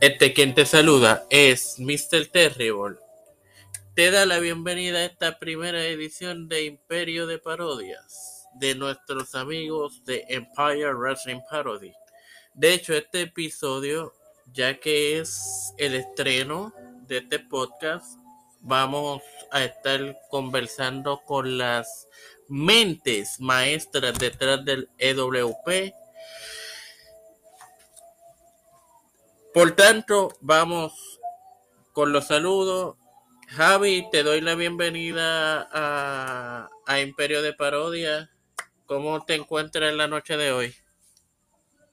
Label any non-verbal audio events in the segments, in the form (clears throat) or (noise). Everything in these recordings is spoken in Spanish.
Este quien te saluda es Mr. Terrible. Te da la bienvenida a esta primera edición de Imperio de Parodias de nuestros amigos de Empire Wrestling Parody. De hecho, este episodio, ya que es el estreno de este podcast, vamos a estar conversando con las mentes maestras detrás del EWP Por tanto, vamos con los saludos. Javi, te doy la bienvenida a, Imperio de Parodia. ¿Cómo te encuentras en la noche de hoy?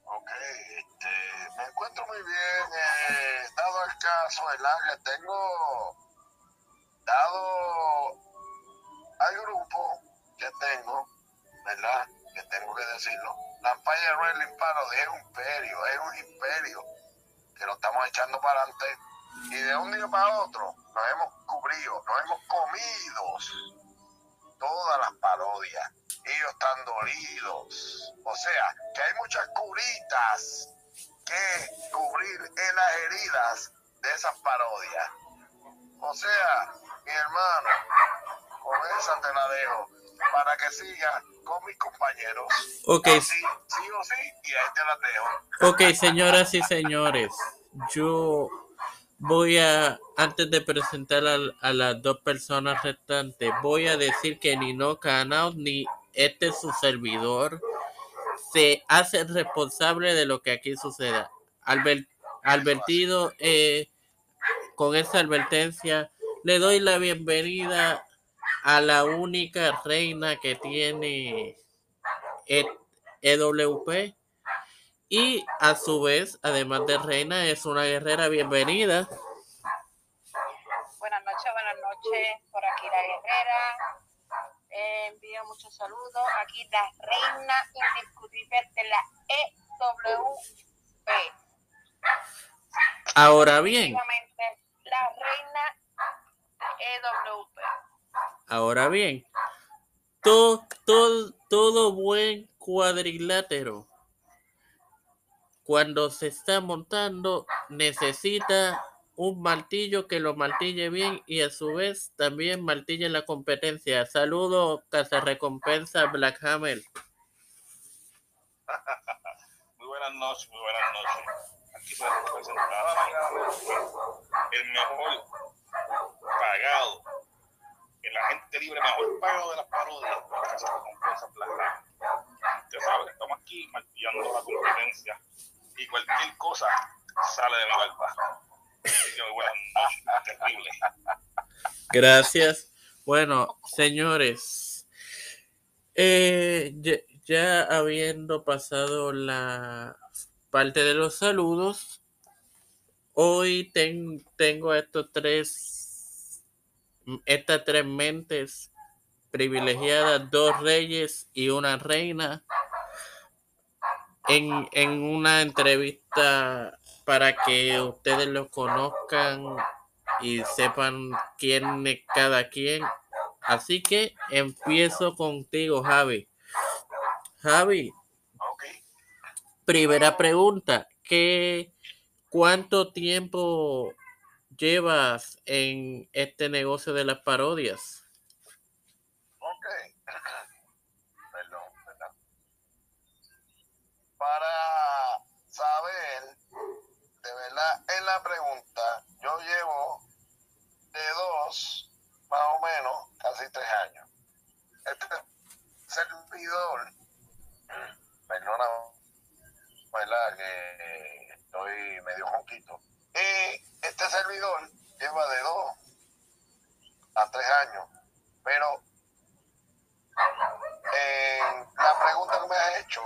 Ok, este, me encuentro muy bien. Eh, dado el caso, el que tengo, dado al grupo que tengo, ¿verdad? Que tengo que decirlo. La Empire Wrestling Parody es un imperio, es un imperio que lo estamos echando para adelante y de un día para otro nos hemos cubrido, nos hemos comido todas las parodias. Ellos están dolidos. O sea, que hay muchas curitas que cubrir en las heridas de esas parodias. O sea, mi hermano, con esa te la dejo para que siga con mis compañeros. Ok. sí o sí, y ahí te dejo. Ok, señoras y señores, yo voy a, antes de presentar a, las dos personas restantes, voy a decir que ni No Canal ni este su servidor se hace responsable de lo que aquí suceda. Albert, Albertido, eh, con esa advertencia, le doy la bienvenida a la única reina que tiene EWP y a su vez, además de reina, es una guerrera bienvenida. Buenas noches, buenas noches, por aquí la guerrera. Eh, envío muchos saludos. Aquí la reina indiscutible de la EWP. Ahora bien. La reina EWP. Ahora bien, todo, todo, todo buen cuadrilátero, cuando se está montando, necesita un martillo que lo martille bien y a su vez también martille la competencia. Saludos, Casa Recompensa Black Hammer. (laughs) muy buenas noches, muy buenas noches. Aquí se el mejor pagado la gente libre mejor pago de las parodias de se recompensa plata. Usted sabe, estamos aquí martillando la competencia y cualquier cosa sale de mi barba. buenas noches, terrible. Gracias. Bueno, señores, eh, ya, habiendo pasado la parte de los saludos, hoy tengo estos tres estas tres mentes privilegiadas, dos reyes y una reina, en, en una entrevista para que ustedes lo conozcan y sepan quién es cada quien. Así que empiezo contigo, Javi. Javi, primera pregunta, ¿qué, ¿cuánto tiempo llevas en este negocio de las parodias? Ok. (clears throat) Perdón, ¿verdad? Para saber, de verdad, en la pregunta, yo llevo de dos, más o menos, casi tres años. Este servidor, perdona, ¿verdad? Que estoy medio jonquito. Y este servidor lleva de dos a tres años, pero en la pregunta que me has hecho,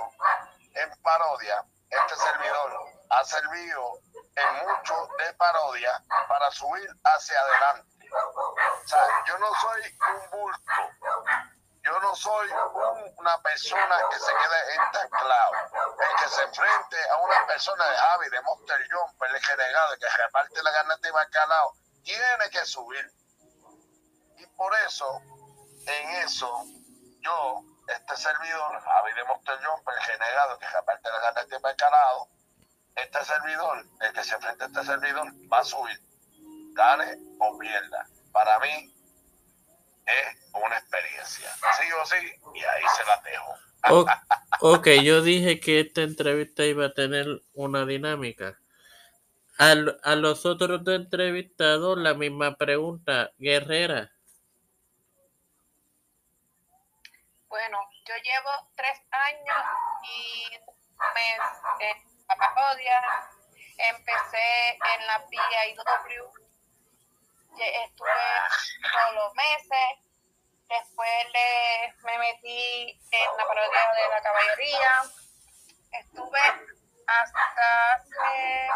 en parodia, este servidor ha servido en mucho de parodia para subir hacia adelante. O sea, yo no soy un bulto, yo no soy una persona que se quede entanclado, el que se enfrente a una persona de Javi, de Monster Jumper, el generado, que reparte la ganancia de bacalao, tiene que subir. Y por eso, en eso, yo, este servidor, Javi de Monster Jumper, el generado, que reparte la ganancia de bacalao, este servidor, el que se enfrenta a este servidor, va a subir, gane o pierda. Para mí es una experiencia, sí o sí, y ahí se la dejo. O- (laughs) ok, yo dije que esta entrevista iba a tener una dinámica. Al- a los otros dos entrevistados, la misma pregunta. Guerrera, Bueno, yo llevo tres años y un mes en la parodia. Empecé en la PIW. Estuve solo meses. Después le, me metí en la parodia de la caballería. Estuve hasta hace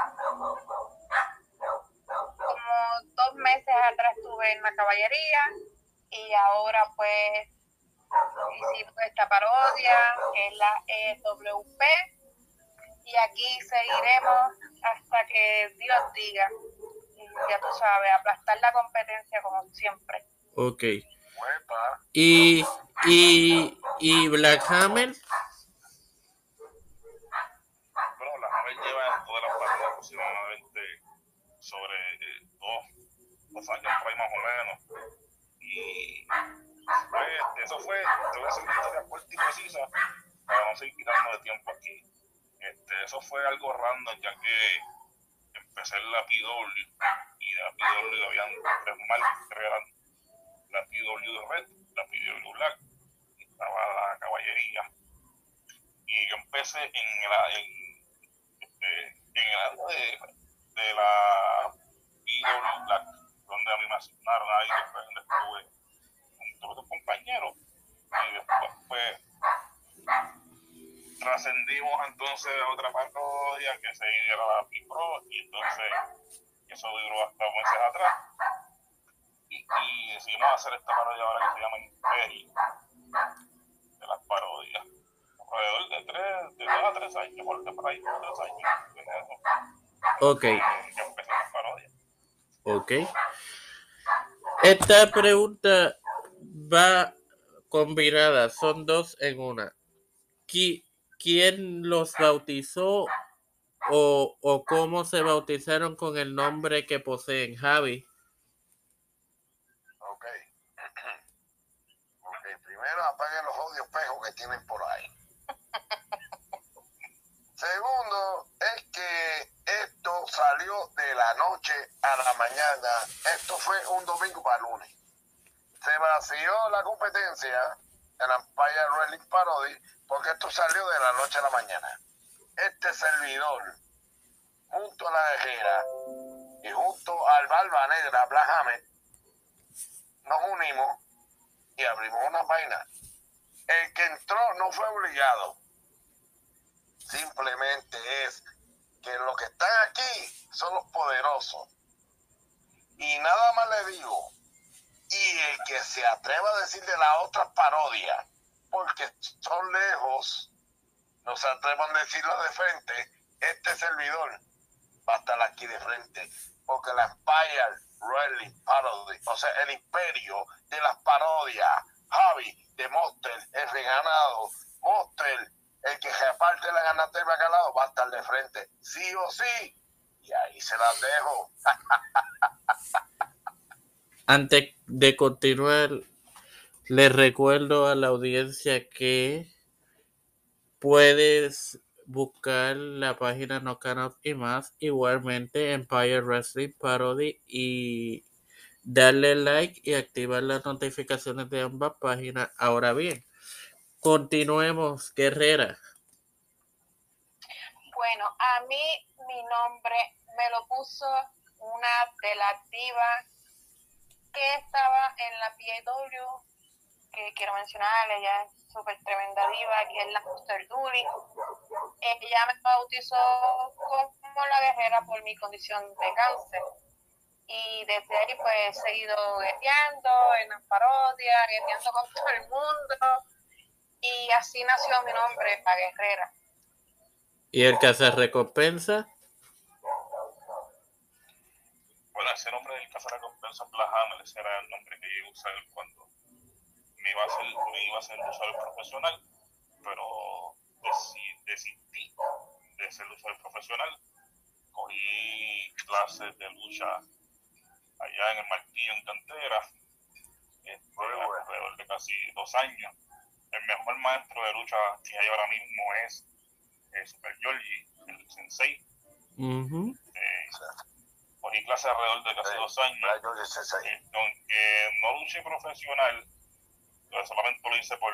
como dos meses atrás estuve en la caballería y ahora pues hicimos esta parodia, que es la EWP, y aquí seguiremos hasta que Dios diga. Y ya tú sabes, aplastar la competencia como siempre. ok. Y, y, y Black Hammer, Bueno, la Javel lleva en todas las partidas aproximadamente sobre eh, dos, dos años por ahí más o menos. Y fue, eso fue, te voy a hacer una historia corta y precisa para no seguir quitando de tiempo aquí. Este, eso fue algo random ya que empecé en la PW y la PW habían tres marcas que eran la PW Red, la PW Black estaba la caballería y yo empecé en, la, en, este, en el área de, de la PW Black, donde a mí me asignaron ahí, después estuve con otros compañeros. Y después, pues, trascendimos entonces a otra parodia que se era la P-Pro, y entonces eso duró hasta meses atrás. Y, y decidimos hacer esta parodia ahora que se llama Imperio, de las parodias alrededor de tres, de dos a tres años, por por ahí, por tres años. eso. ok, las parodias. ok. Esta pregunta va combinada, son dos en una. ¿Qui- ¿Quién los bautizó o, o cómo se bautizaron con el nombre que poseen? Javi. ok. (clears throat) Ok, primero apaguen los odios espejos que tienen por ahí. (laughs) Segundo, es que esto salió de la noche a la mañana. Esto fue un domingo para lunes. Se vació la competencia en Empire Wrestling Parody porque esto salió de la noche a la mañana. Este servidor, junto a la guerrera y junto al Barba Negra, Black nos unimos y abrimos una página. El que entró no fue obligado. Simplemente es que los que están aquí son los poderosos. Y nada más le digo, y el que se atreva a decir de las otras parodias, porque son lejos, no se atrevan a decirlo de frente, este servidor va a estar aquí de frente, porque la Empire Wrestling Parody, o sea, el imperio de las parodias, Javi de Monster, el reganado, Monster, el que reparte la ganata del bacalao, va a estar de frente, sí o sí, y ahí se las dejo. (laughs) Antes de continuar, les recuerdo a la audiencia que puedes buscar la página No Count y más, igualmente Empire Wrestling Parody y darle like y activar las notificaciones de ambas páginas. Ahora bien, continuemos, Guerrera. Bueno, a mí mi nombre me lo puso una de que estaba en la PAW, que quiero mencionar, ella es súper tremenda diva, que es la Monster Dooley. Ella me bautizó como la guerrera por mi condición de cáncer. Y desde ahí pues he seguido guerreando en las parodias, guerreando con todo el mundo. Y así nació mi nombre, la guerrera. ¿Y el que hace recompensa? Bueno, ese nombre del Casa Recompensa Black Hammer, ese era el nombre que yo iba a usar cuando me iba a hacer, me iba a hacer luchador profesional, pero desi- desistí de ser luchador profesional, cogí clases de lucha allá en el Martillo, en Cantera, este, alrededor de casi dos años. El mejor maestro de lucha que hay ahora mismo es el Super Georgie, el Sensei. Eh, cogí clases alrededor de casi Sí, dos años. Eh, aunque no luché profesional, yo solamente lo hice por,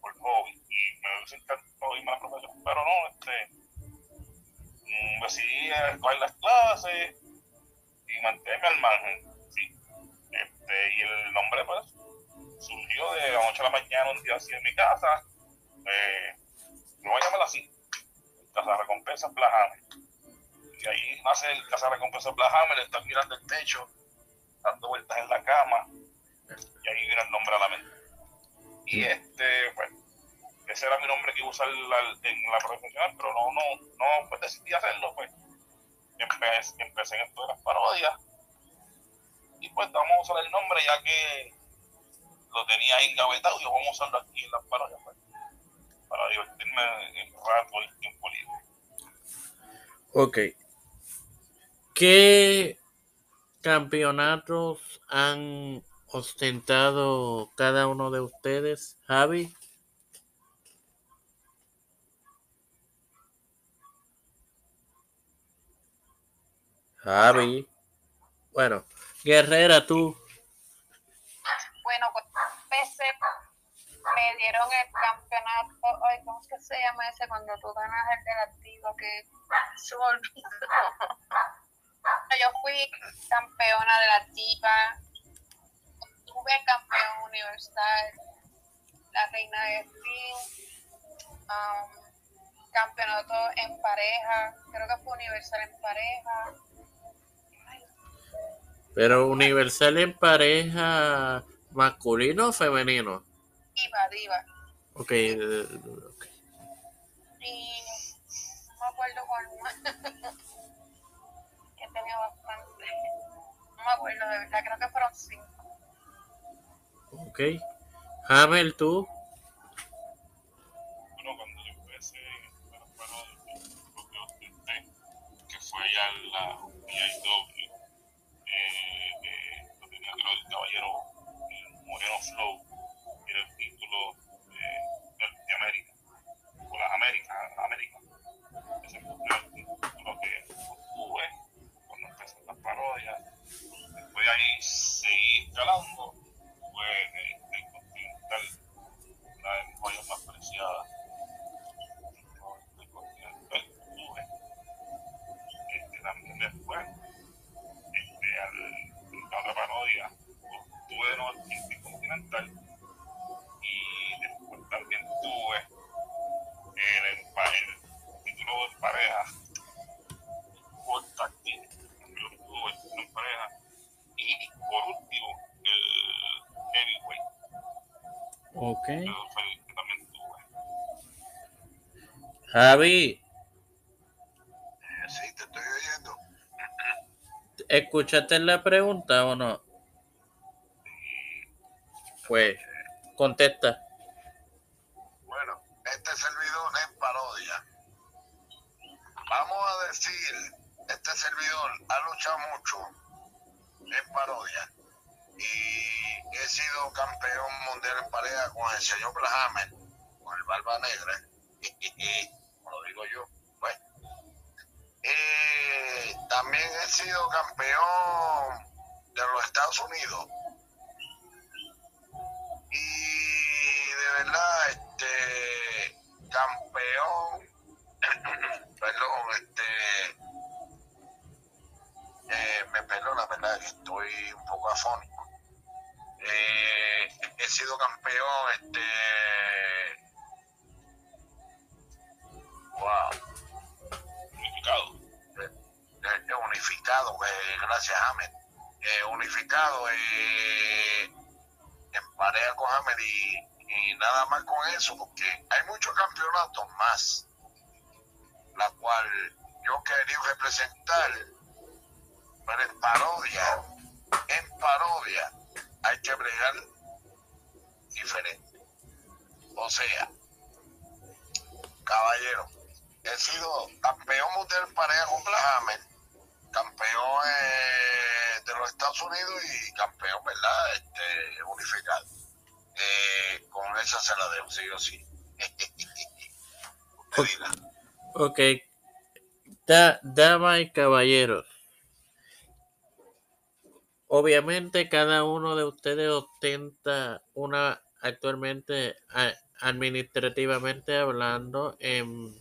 por hobby y me hubiese encantado irme a la profesión, pero no, este, mm, decidí coger las clases y mantenerme al margen, sí. Este, y el nombre pues surgió de la noche a la mañana un día así en mi casa, eh, yo voy a llamarlo así, Casa Recompensa Blahammer. Y ahí nace el Casa Recompensa Blahammer, estás mirando el techo, dando vueltas en la cama, y ahí viene el nombre a la mente. Y este, pues, ese era mi nombre que iba a usar la- en la profesional, pero no, no, no, pues decidí hacerlo, pues. Empecé, empecé en esto de las parodias. Y pues vamos a usar el nombre ya que lo tenía ahí engavetado y vamos a usarlo aquí en las parodias, pues, para divertirme el rato y el tiempo libre. Ok. ¿Qué campeonatos han ostentado cada uno de ustedes, Javi? Javi. Bueno, Guerrera, tú. Bueno, pues veces me dieron el campeonato, ay, ¿cómo se llama ese cuando tú ganas el del activo que se olvidó? Yo fui campeona de la activa, tuve campeón universal, la reina de ring, um, campeonato en pareja, creo que fue universal en pareja, Pero Universal en pareja masculino o femenino. diva, diva. Ok. eh, ok. y no me acuerdo cuál (laughs) Acuerdo de verdad, creo que fueron cinco. Ok. Hamel, tú. Javi, Eh, sí, te estoy oyendo. ¿escuchaste la pregunta o no? Pues, contesta. Verdad estoy un poco afónico. Eh, he sido campeón este wow. Unificado. Eh, eh, unificado eh, gracias Ahmed. Eh, unificado en pareja con Ahmed y, y nada más con eso porque hay muchos campeonatos más la cual yo quería representar pero en parodia en parodia hay que bregar diferente o sea caballero he sido campeón mundial en pareja con la Hammer, campeón eh, de los Estados Unidos y campeón, ¿verdad? Este, unificado. Eh, con esa se la debo, sí o sí. (laughs) Ok. Da, dama y caballeros. Obviamente cada uno de ustedes ostenta una actualmente administrativamente hablando en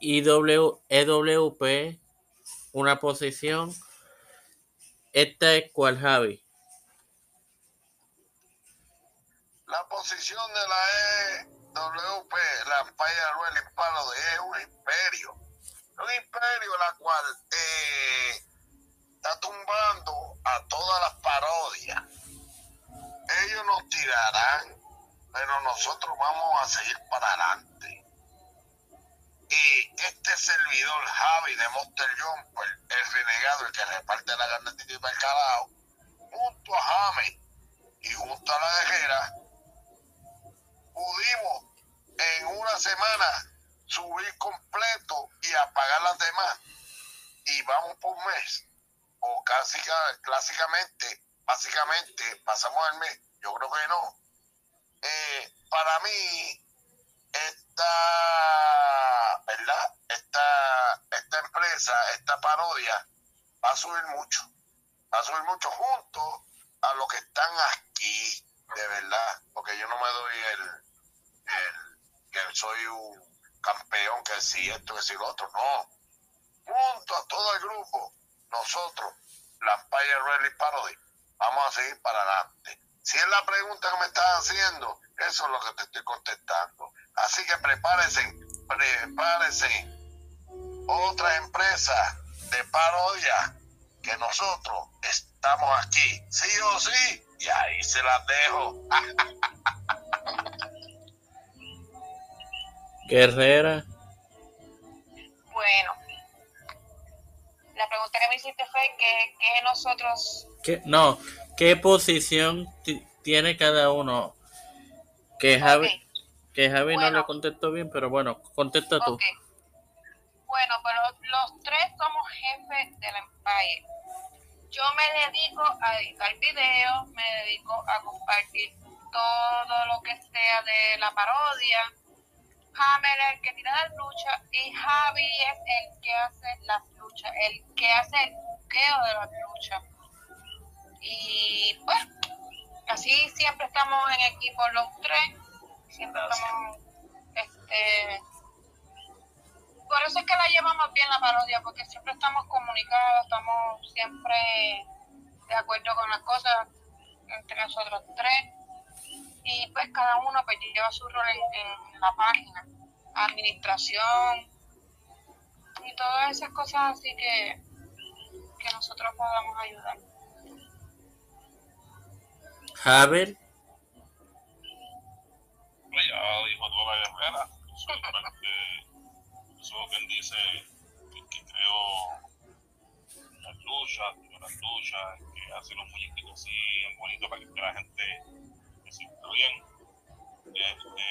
IW, EWP una posición. Esta es cual Javi. La posición de la EWP, la Empire Wrestling Parody, es un imperio. Un imperio la cual eh, está tumbando a todas las parodias. Ellos nos tirarán, pero nosotros vamos a seguir para adelante. Y este servidor, Javi de Monster Jumper, el renegado, el que reparte la garnetita y el calado, junto a James y junto a la guerrera, pudimos en una semana subir completo y apagar las demás. Y vamos por mes. O casi ca- clásicamente, básicamente, pasamos el mes. Yo creo que no. Eh, para mí, esta, ¿verdad? Esta, esta empresa, esta parodia, va a subir mucho. Va a subir mucho junto a los que están aquí, de verdad. Porque yo no me doy el, el que soy un campeón, que si esto, que si lo otro, no. Junto a todo el grupo, nosotros, la Empire Rally Parody, vamos a seguir para adelante. Si es la pregunta que me estás haciendo, eso es lo que te estoy contestando. Así que prepárense, prepárense. Otras empresas de parodia que nosotros estamos aquí, sí o sí, y ahí se las dejo. Guerrera. Bueno, la pregunta que me hiciste fue que, que nosotros, ¿Qué? No, ¿qué posición ti- tiene cada uno? Que Javi, Ok. que Javi no le contestó bien, pero bueno, contesta tú. ok. Bueno, pero los tres somos jefes de la Empire. Yo me dedico a editar videos, me dedico a compartir todo lo que sea de la parodia. Hammer es el que tira las luchas y Javi es el que hace las luchas, el que hace el buqueo de las luchas. Y pues, así siempre estamos en equipo los tres, siempre Gracias. estamos, este, por eso es que la llevamos bien la parodia, porque siempre estamos comunicados, estamos siempre de acuerdo con las cosas entre nosotros tres. Y pues cada uno pues lleva su rol en, en la página, administración y todas esas cosas así que, que nosotros podamos ayudar. Javier, Pues ya dijo toda la guerrera. Solamente, eso es quien dice que, que creo las luchas, que las luchas, que hace los muñequitos así bonitos para que la gente se bien. Este,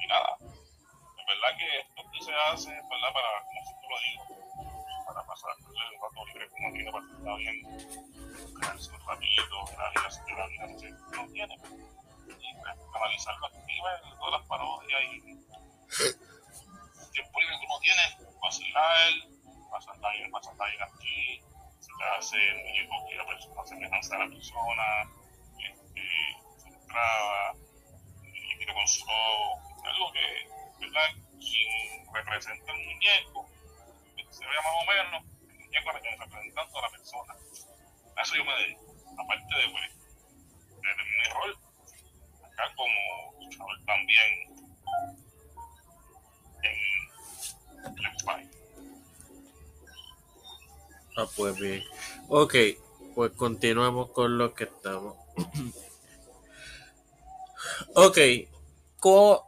y nada, es verdad que esto aquí se hace, verdad, para, como siempre lo digo, para pasar el rato libre como tiene para estar bien, quedarse un ratito, de la vida, que uno tiene y pues, analizar las activas todas las parodias y tiempo libre que uno tiene, vacilar, pasar bien, pasar bien aquí, se hace muñeco que la persona semejanza a la persona, con su algo que, ¿verdad? Quien representa el muñeco, se vea más o menos, el muñeco representando a la persona. A eso yo me dedico, aparte de, pues, mi rol acá como también en el país. ah, pues bien. Ok, pues continuamos con lo que estamos. (clears throat) ok, co-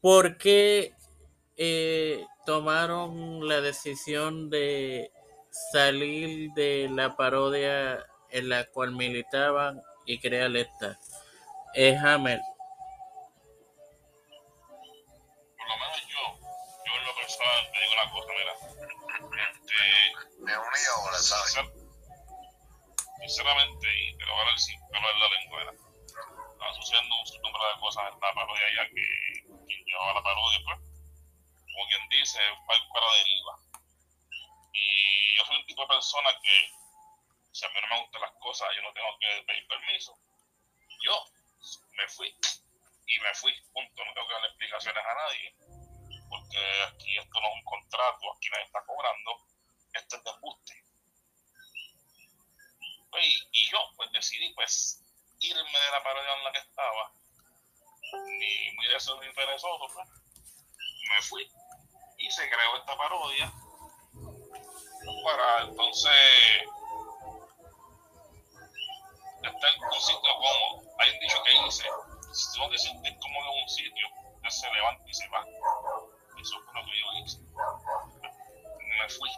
¿por qué eh, tomaron la decisión de salir de la parodia en la cual militaban y crear esta? Es Hammer. personal, te digo una cosa, mira. Este, Me uní ahora, ¿sabes? sincer- sinceramente, y te lo voy a en la lengua, ¿verdad? Sucediendo un número de cosas en la parodia ya que quien llevaba la parodia, pues, como quien dice, va para deriva. Y yo soy un tipo de persona que, si a mí no me gustan las cosas, yo no tengo que pedir permiso. Yo me fui y me fui, punto. No tengo que darle explicaciones a nadie, porque aquí esto no es un contrato, aquí nadie está cobrando, esto es desbuste. Pues, y yo, pues decidí, pues, irme de la parodia en la que estaba, ni muy eso ni perezoso, pues, me fui y se creó esta parodia para entonces estar en un sitio cómodo. Hay un dicho que dice, si tú no te sientes cómodo en un sitio, él se levanta y se va. Eso fue lo que yo hice. Me fui.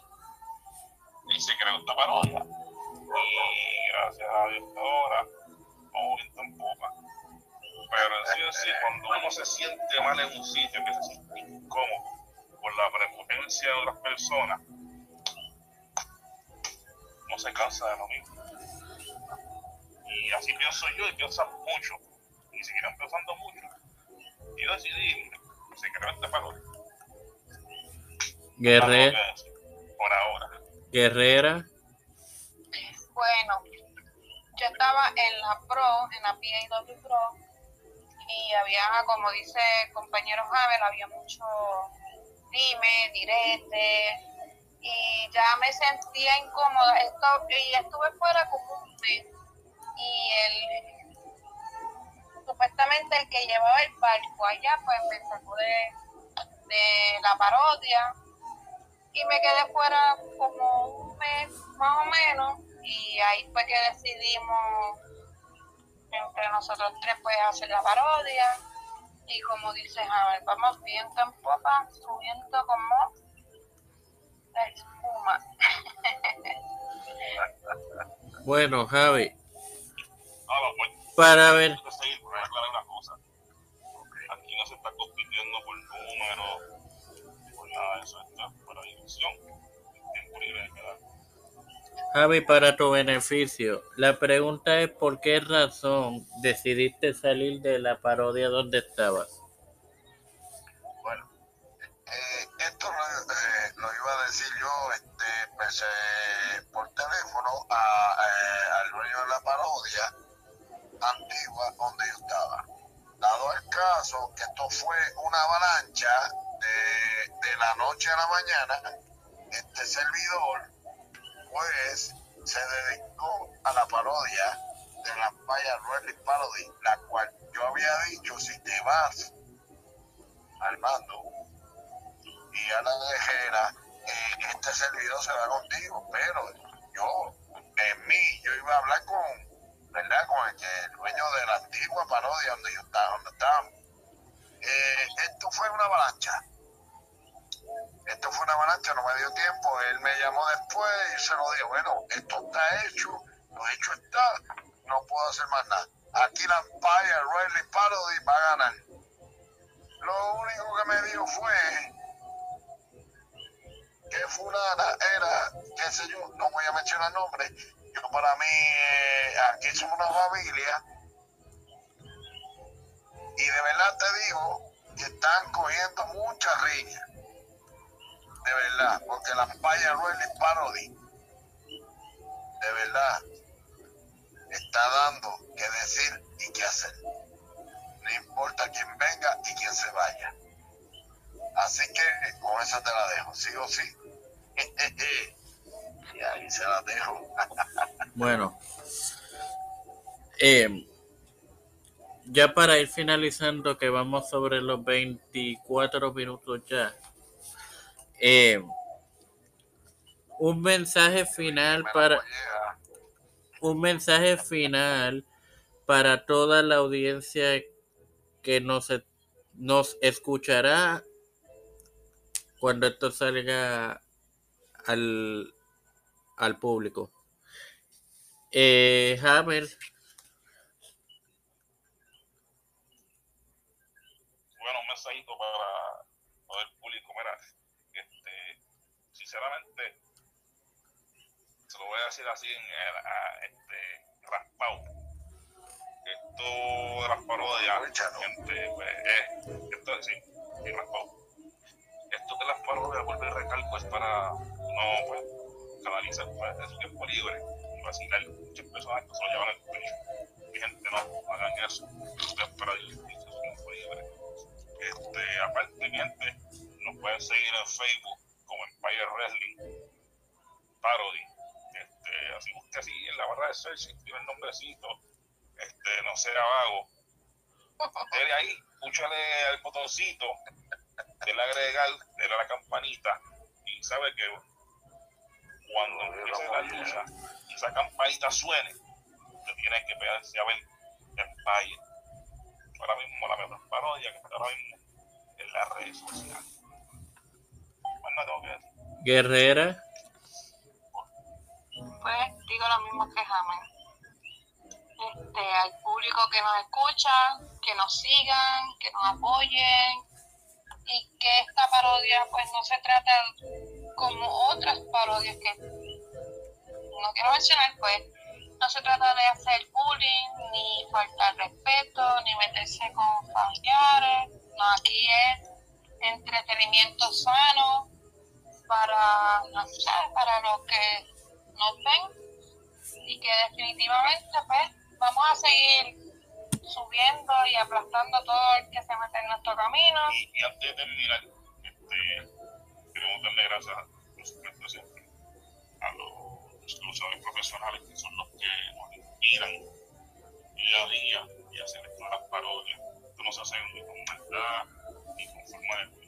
Y se creó esta parodia. Y gracias a Dios ahora, poca. Pero en sí, en sí, cuando uno se siente mal en un sitio, que se siente incómodo por la prepotencia de otras personas, no se cansa de lo mismo. Y así pienso yo y piensan mucho. Y seguirán pensando mucho. Y yo decidí, se creó este parodia. Guerrera, Por ahora. Guerrera, Bueno, yo estaba en la Pro, en la PAW Pro, y había, como dice el compañero Javel, había mucho dime, direte, y ya me sentía incómoda. Esto, y estuve fuera como un mes, y el supuestamente el que llevaba el barco allá, pues me sacó de, de la parodia y me quedé fuera como un mes más o menos y ahí fue que decidimos entre nosotros tres pues hacer la parodia y como dice Javier, vamos viento en popa, subiendo como la espuma. (laughs) bueno, Javi, Ahora, pues, para ver, seguir, voy a aclarar una cosa. Aquí no se está compitiendo por números, por nada de eso, está para diversión. Javi, para tu beneficio, la pregunta es por qué razón decidiste salir de la parodia donde estabas. Bueno, eh, esto lo, eh, lo iba a decir yo este, pues, eh, por teléfono a, al dueño de la parodia antigua donde yo estaba. Dado el caso que esto fue una avalancha de, de la noche a la mañana, este servidor pues se dedicó a la parodia de la Paya Rally Parody, la cual yo había dicho, si te vas al mando y a la dejera, eh, este servidor se va contigo, pero yo, en mí, yo iba a hablar con, ¿verdad? Con el dueño de la antigua parodia donde yo estaba, donde estábamos. Eh, esto fue una avalancha. Esto fue una avalancha, no me dio tiempo. Él me llamó después y se lo dije, bueno, esto está hecho, lo hecho está, no puedo hacer más nada. Aquí la Empire Rally Parody va a ganar. Lo único que me dijo fue que fulana era, qué sé yo, no voy a mencionar nombres. Yo para mí, eh, aquí somos una familia. Y de verdad te digo que están cogiendo mucha riña. De verdad, porque la Empire Rally Parody, de verdad, está dando que decir y que hacer. No importa quién venga y quién se vaya. Así que con esa te la dejo, sí o sí. (laughs) y ahí se la dejo. (laughs) Bueno, eh, ya para ir finalizando, que vamos sobre los 24 minutos ya. Eh, un mensaje final para un mensaje final para toda la audiencia que nos, nos escuchará cuando esto salga al, al público. Eh, Hammer, Bueno, un mensajito para todo el público, mira, sinceramente, se lo voy a decir así en el, a, este, raspado. Esto de las parodias, gente, pues, eh, esto sí, sí, raspado. Esto de las parodias, vuelve y recalco, es para no, pues, canalizar pues, su tiempo libre y vacilar. Muchas personas que se lo llevan al pecho. Mi gente, no, hagan eso. Esto es para divertirse su tiempo libre. Este, aparte, mi gente, nos pueden seguir en Facebook Wrestling Parody. Este, así busque así en la barra de search, escribe el nombrecito. Este, no sea vago. Dele ahí, púchale al botoncito, dele agregar, dele a la campanita y sabe que cuando empiece la lucha y esa campanita suene, te tienes que pegarse a ver Empire. Ahora mismo la mejor parodia que está ahora mismo en las redes sociales. Nada tengo que decir. Guerrera, Pues digo lo mismo que Jamen. Este, al público que nos escucha, que nos sigan, que nos apoyen y que esta parodia pues no se trata como otras parodias que no quiero mencionar pues no se trata de hacer bullying ni faltar respeto ni meterse con familiares no aquí es entretenimiento sano para ¿sabes? para los que nos ven y que definitivamente pues vamos a seguir subiendo y aplastando todo el que se mete en nuestro camino. Y, y antes de terminar, este, queremos darle gracias, por supuesto, siempre a los luchadores profesionales que son los que nos inspiran día a día y hacen todas las parodias. Esto no se hace ni con maldad ni con forma de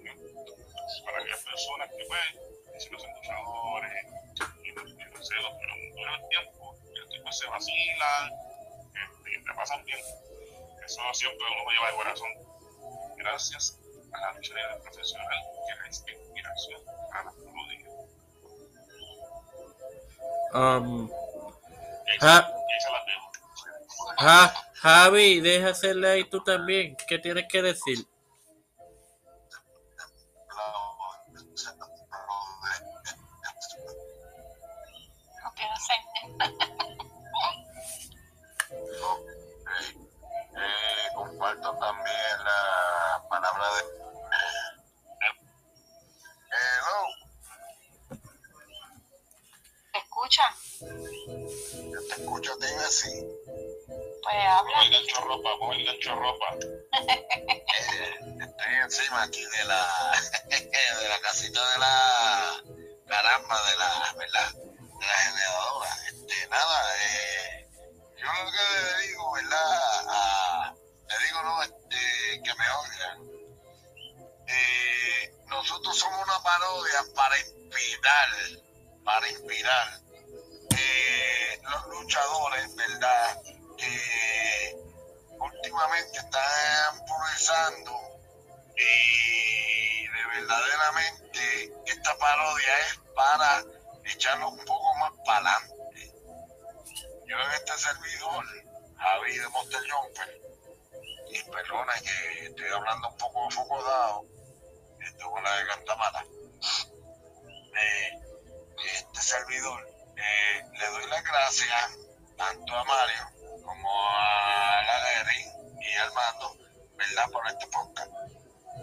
Para aquellas personas que ven, si no son luchadores y tienen celos, pero con el tiempo, el tipo se vacilan este, y te pasan bien. Eso siempre uno lo lleva de corazón gracias a la lucha profesional que es inspiración a la um, Ah. ahí se las dejo. Ja- Javi, deja hacerle ahí tú también. ¿Qué tienes que decir? Así. Pues habla. Pon el gancho ropa, pon el gancho ropa. Eh, (laughs) estoy encima aquí de la (laughs) de la casita de la caramba de la verdad de la generadora este nada eh, yo lo que le digo verdad a- le digo no este que me oigan eh, nosotros somos una parodia para inspirar para inspirar los luchadores verdad que últimamente están progresando y de verdaderamente esta parodia es para echarlo un poco más para adelante. Yo en este servidor, Javi de Monster Jumper, y perdona que estoy hablando un poco de foco dado, esto con la garganta mala, eh, este servidor, eh, le doy las gracias tanto a Mario como a la Gary y al mando, ¿verdad? Por este podcast.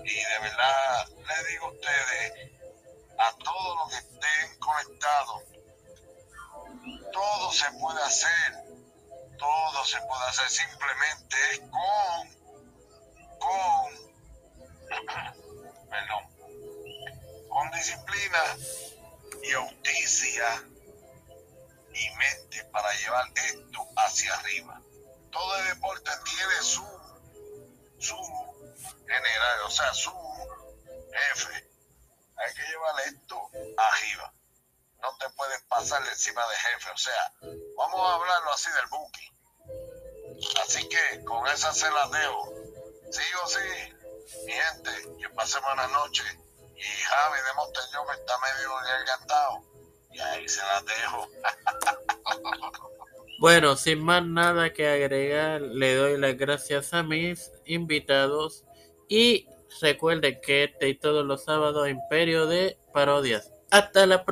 Y de verdad le digo a ustedes, a todos los que estén conectados, todo se puede hacer, todo se puede hacer, simplemente con, con, (coughs) perdón, con disciplina y justicia y mente para llevar esto hacia arriba. Todo el deporte tiene su, su general, o sea, su jefe. Hay que llevar esto arriba. No te puedes pasar encima de jefe. O sea, vamos a hablarlo así del buki. Así que con esa se las dejo. Sí o sí, mi gente, que pasen buenas noches. Y Javi de Monteño me está medio encantado. Y ahí se las dejo. (laughs) Bueno, sin más nada que agregar, le doy las gracias a mis invitados y recuerden que este y todos los sábados Imperio de Parodias. Hasta la próxima.